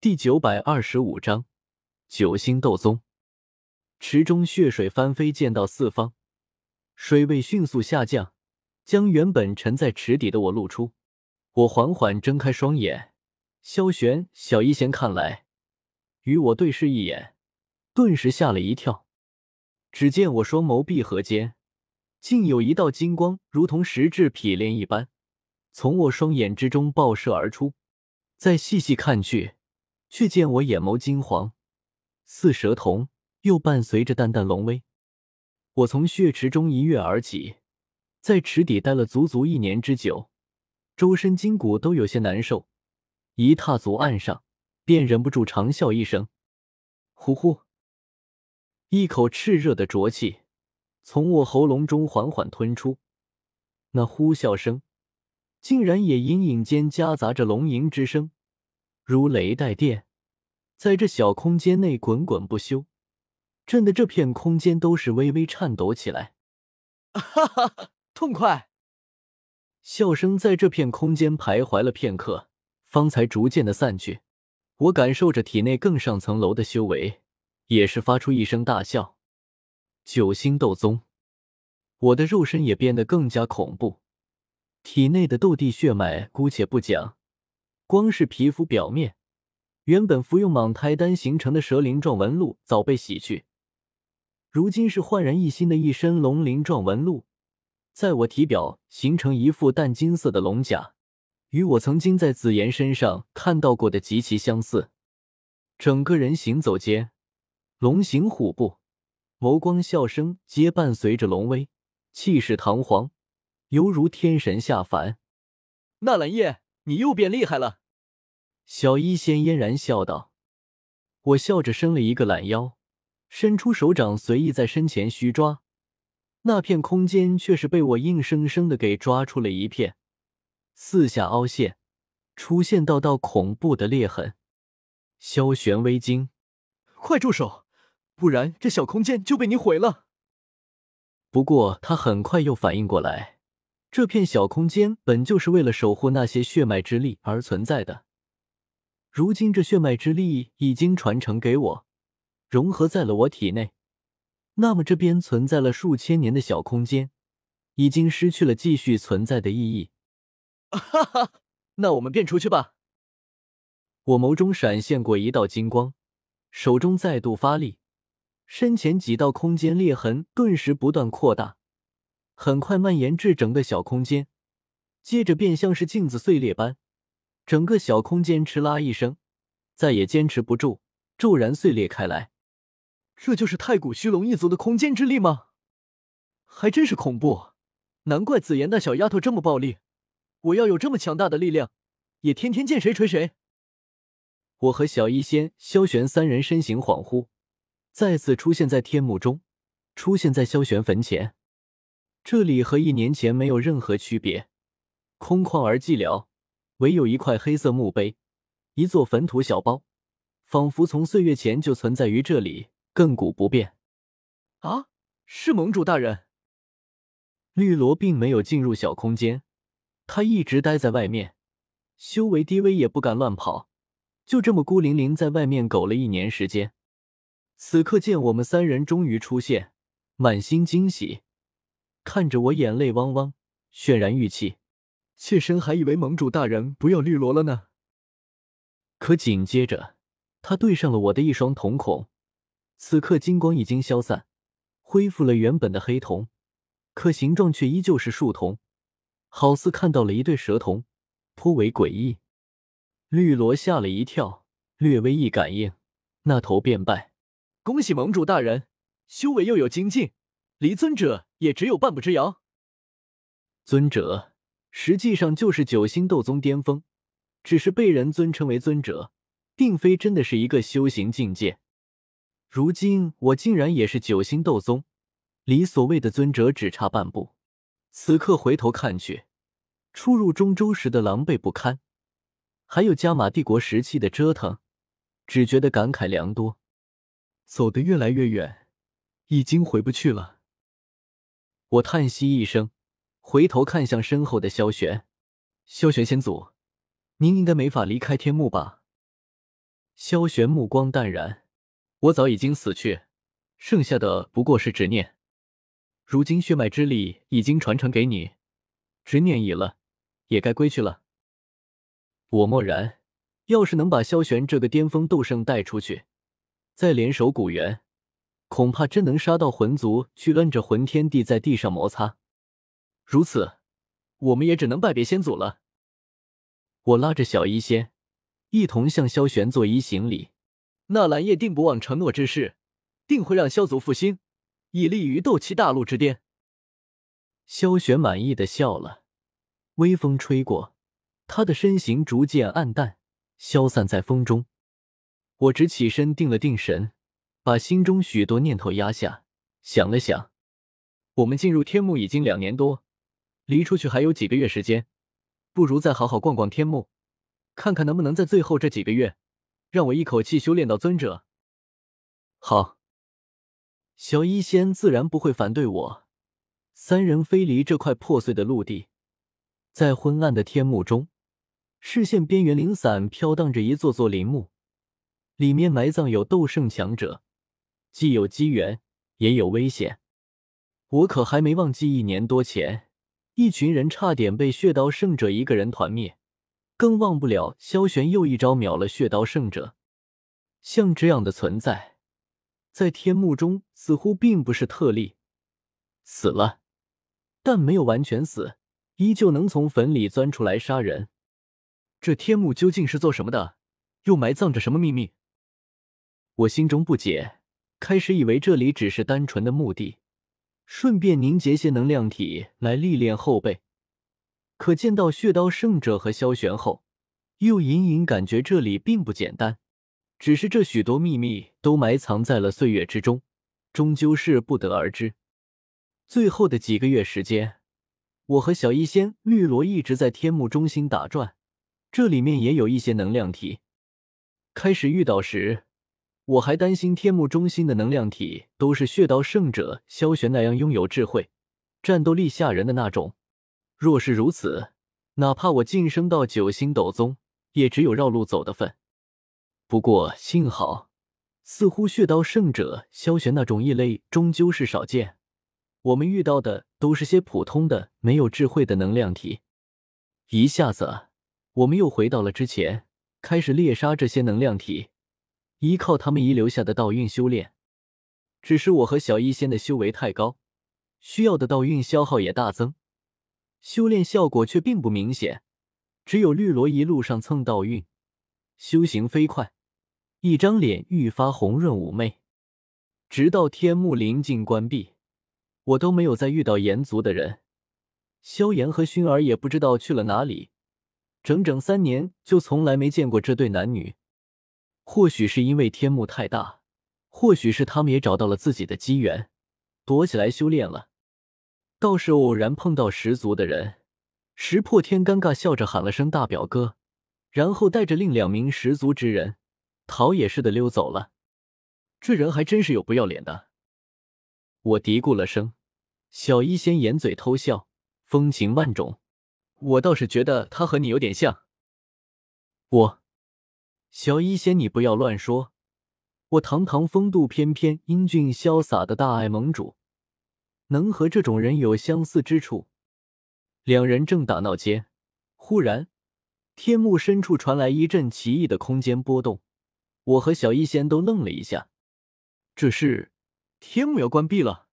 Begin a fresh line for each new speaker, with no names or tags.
第九百二十五章九星斗宗。池中血水翻飞，溅到四方，水位迅速下降，将原本沉在池底的我露出。我缓缓睁开双眼，萧玄、小医仙看来，与我对视一眼，顿时吓了一跳。只见我双眸闭合间，竟有一道金光，如同实质匹练一般，从我双眼之中爆射而出。再细细看去，却见我眼眸金黄，似蛇瞳，又伴随着淡淡龙威。我从血池中一跃而起，在池底待了足足一年之久，周身筋骨都有些难受。一踏足岸上，便忍不住长啸一声：“呼呼！”一口炽热的浊气从我喉咙中缓缓吞出，那呼啸声。竟然也隐隐间夹杂着龙吟之声，如雷带电，在这小空间内滚滚不休，震得这片空间都是微微颤抖起来。
哈哈，痛快！
笑声在这片空间徘徊了片刻，方才逐渐的散去。我感受着体内更上层楼的修为，也是发出一声大笑。九星斗宗，我的肉身也变得更加恐怖。体内的斗帝血脉姑且不讲，光是皮肤表面，原本服用蟒胎丹形成的蛇鳞状纹路早被洗去，如今是焕然一新的一身龙鳞状纹路，在我体表形成一副淡金色的龙甲，与我曾经在紫妍身上看到过的极其相似。整个人行走间，龙行虎步，眸光笑声皆伴随着龙威，气势堂皇。犹如天神下凡，
纳兰叶，你又变厉害了。
小医仙嫣然笑道。我笑着伸了一个懒腰，伸出手掌随意在身前虚抓，那片空间却是被我硬生生的给抓出了一片，四下凹陷，出现道道恐怖的裂痕。萧玄微惊，
快住手，不然这小空间就被你毁了。
不过他很快又反应过来。这片小空间本就是为了守护那些血脉之力而存在的，如今这血脉之力已经传承给我，融合在了我体内，那么这边存在了数千年的小空间，已经失去了继续存在的意义。
哈哈，那我们便出去吧。
我眸中闪现过一道金光，手中再度发力，身前几道空间裂痕顿时不断扩大。很快蔓延至整个小空间，接着便像是镜子碎裂般，整个小空间哧啦一声，再也坚持不住，骤然碎裂开来。
这就是太古虚龙一族的空间之力吗？还真是恐怖，难怪紫妍那小丫头这么暴力。我要有这么强大的力量，也天天见谁锤谁。
我和小医仙、萧玄三人身形恍惚，再次出现在天幕中，出现在萧玄坟前。这里和一年前没有任何区别，空旷而寂寥，唯有一块黑色墓碑，一座坟土小包，仿佛从岁月前就存在于这里，亘古不变。
啊，是盟主大人。
绿萝并没有进入小空间，他一直待在外面，修为低微也不敢乱跑，就这么孤零零在外面苟了一年时间。此刻见我们三人终于出现，满心惊喜。看着我，眼泪汪汪，渲然欲泣。
妾身还以为盟主大人不要绿萝了呢。
可紧接着，他对上了我的一双瞳孔，此刻金光已经消散，恢复了原本的黑瞳，可形状却依旧是树瞳，好似看到了一对蛇瞳，颇为诡异。绿萝吓了一跳，略微一感应，那头便拜：“
恭喜盟主大人，修为又有精进。”离尊者也只有半步之遥。
尊者实际上就是九星斗宗巅峰，只是被人尊称为尊者，并非真的是一个修行境界。如今我竟然也是九星斗宗，离所谓的尊者只差半步。此刻回头看去，初入中州时的狼狈不堪，还有加玛帝国时期的折腾，只觉得感慨良多。
走得越来越远，已经回不去了。
我叹息一声，回头看向身后的萧玄。萧玄仙祖，您应该没法离开天幕吧？萧玄目光淡然，我早已经死去，剩下的不过是执念。如今血脉之力已经传承给你，执念已了，也该归去了。我默然，要是能把萧玄这个巅峰斗圣带出去，再联手古元，恐怕真能杀到魂族去摁着魂天帝在地上摩擦。如此，我们也只能拜别先祖了。我拉着小医仙。一同向萧玄作揖行礼。
纳兰叶定不忘承诺之事，定会让萧族复兴，以立于斗气大陆之巅。
萧玄满意的笑了，微风吹过，他的身形逐渐暗淡，消散在风中。我只起身定了定神，把心中许多念头压下，想了想，
我们进入天幕已经两年多，离出去还有几个月时间，不如再好好逛逛天幕。看看能不能在最后这几个月，让我一口气修炼到尊者。
好，小医仙自然不会反对我。三人飞离这块破碎的陆地，在昏暗的天幕中，视线边缘零散飘荡着一座座陵墓，里面埋葬有斗圣强者，既有机缘，也有危险。我可还没忘记一年多前，一群人差点被血刀圣者一个人团灭。更忘不了萧玄又一招秒了血刀圣者。像这样的存在，在天幕中似乎并不是特例。死了，但没有完全死，依旧能从坟里钻出来杀人。
这天幕究竟是做什么的？又埋葬着什么秘密？
我心中不解，开始以为这里只是单纯的墓地，顺便凝结些能量体来历练后辈。可见到血刀圣者和萧玄后，又隐隐感觉这里并不简单。只是这许多秘密都埋藏在了岁月之中，终究是不得而知。最后的几个月时间，我和小医仙、绿萝一直在天幕中心打转，这里面也有一些能量体。开始遇到时，我还担心天幕中心的能量体都是血刀圣者萧玄那样拥有智慧、战斗力吓人的那种。若是如此，哪怕我晋升到九星斗宗，也只有绕路走的份。不过幸好，似乎血刀圣者萧玄那种异类终究是少见。我们遇到的都是些普通的、没有智慧的能量体。一下子，我们又回到了之前，开始猎杀这些能量体，依靠他们遗留下的道运修炼。只是我和小医仙的修为太高，需要的道运消耗也大增。修炼效果却并不明显，只有绿萝一路上蹭道运，修行飞快，一张脸愈发红润妩媚。直到天幕临近关闭，我都没有再遇到炎族的人，萧炎和薰儿也不知道去了哪里，整整三年就从来没见过这对男女。或许是因为天幕太大，或许是他们也找到了自己的机缘，躲起来修炼了。倒是偶然碰到十族的人，石破天尴尬笑着喊了声“大表哥”，然后带着另两名十族之人逃也似的溜走了。
这人还真是有不要脸的。
我嘀咕了声，小医仙掩嘴偷笑，风情万种。
我倒是觉得他和你有点像。
我，小医仙，你不要乱说。我堂堂风度翩翩、英俊潇洒的大爱盟主。能和这种人有相似之处。两人正打闹间，忽然天幕深处传来一阵奇异的空间波动，我和小医仙都愣了一下。
这是天幕要关闭了。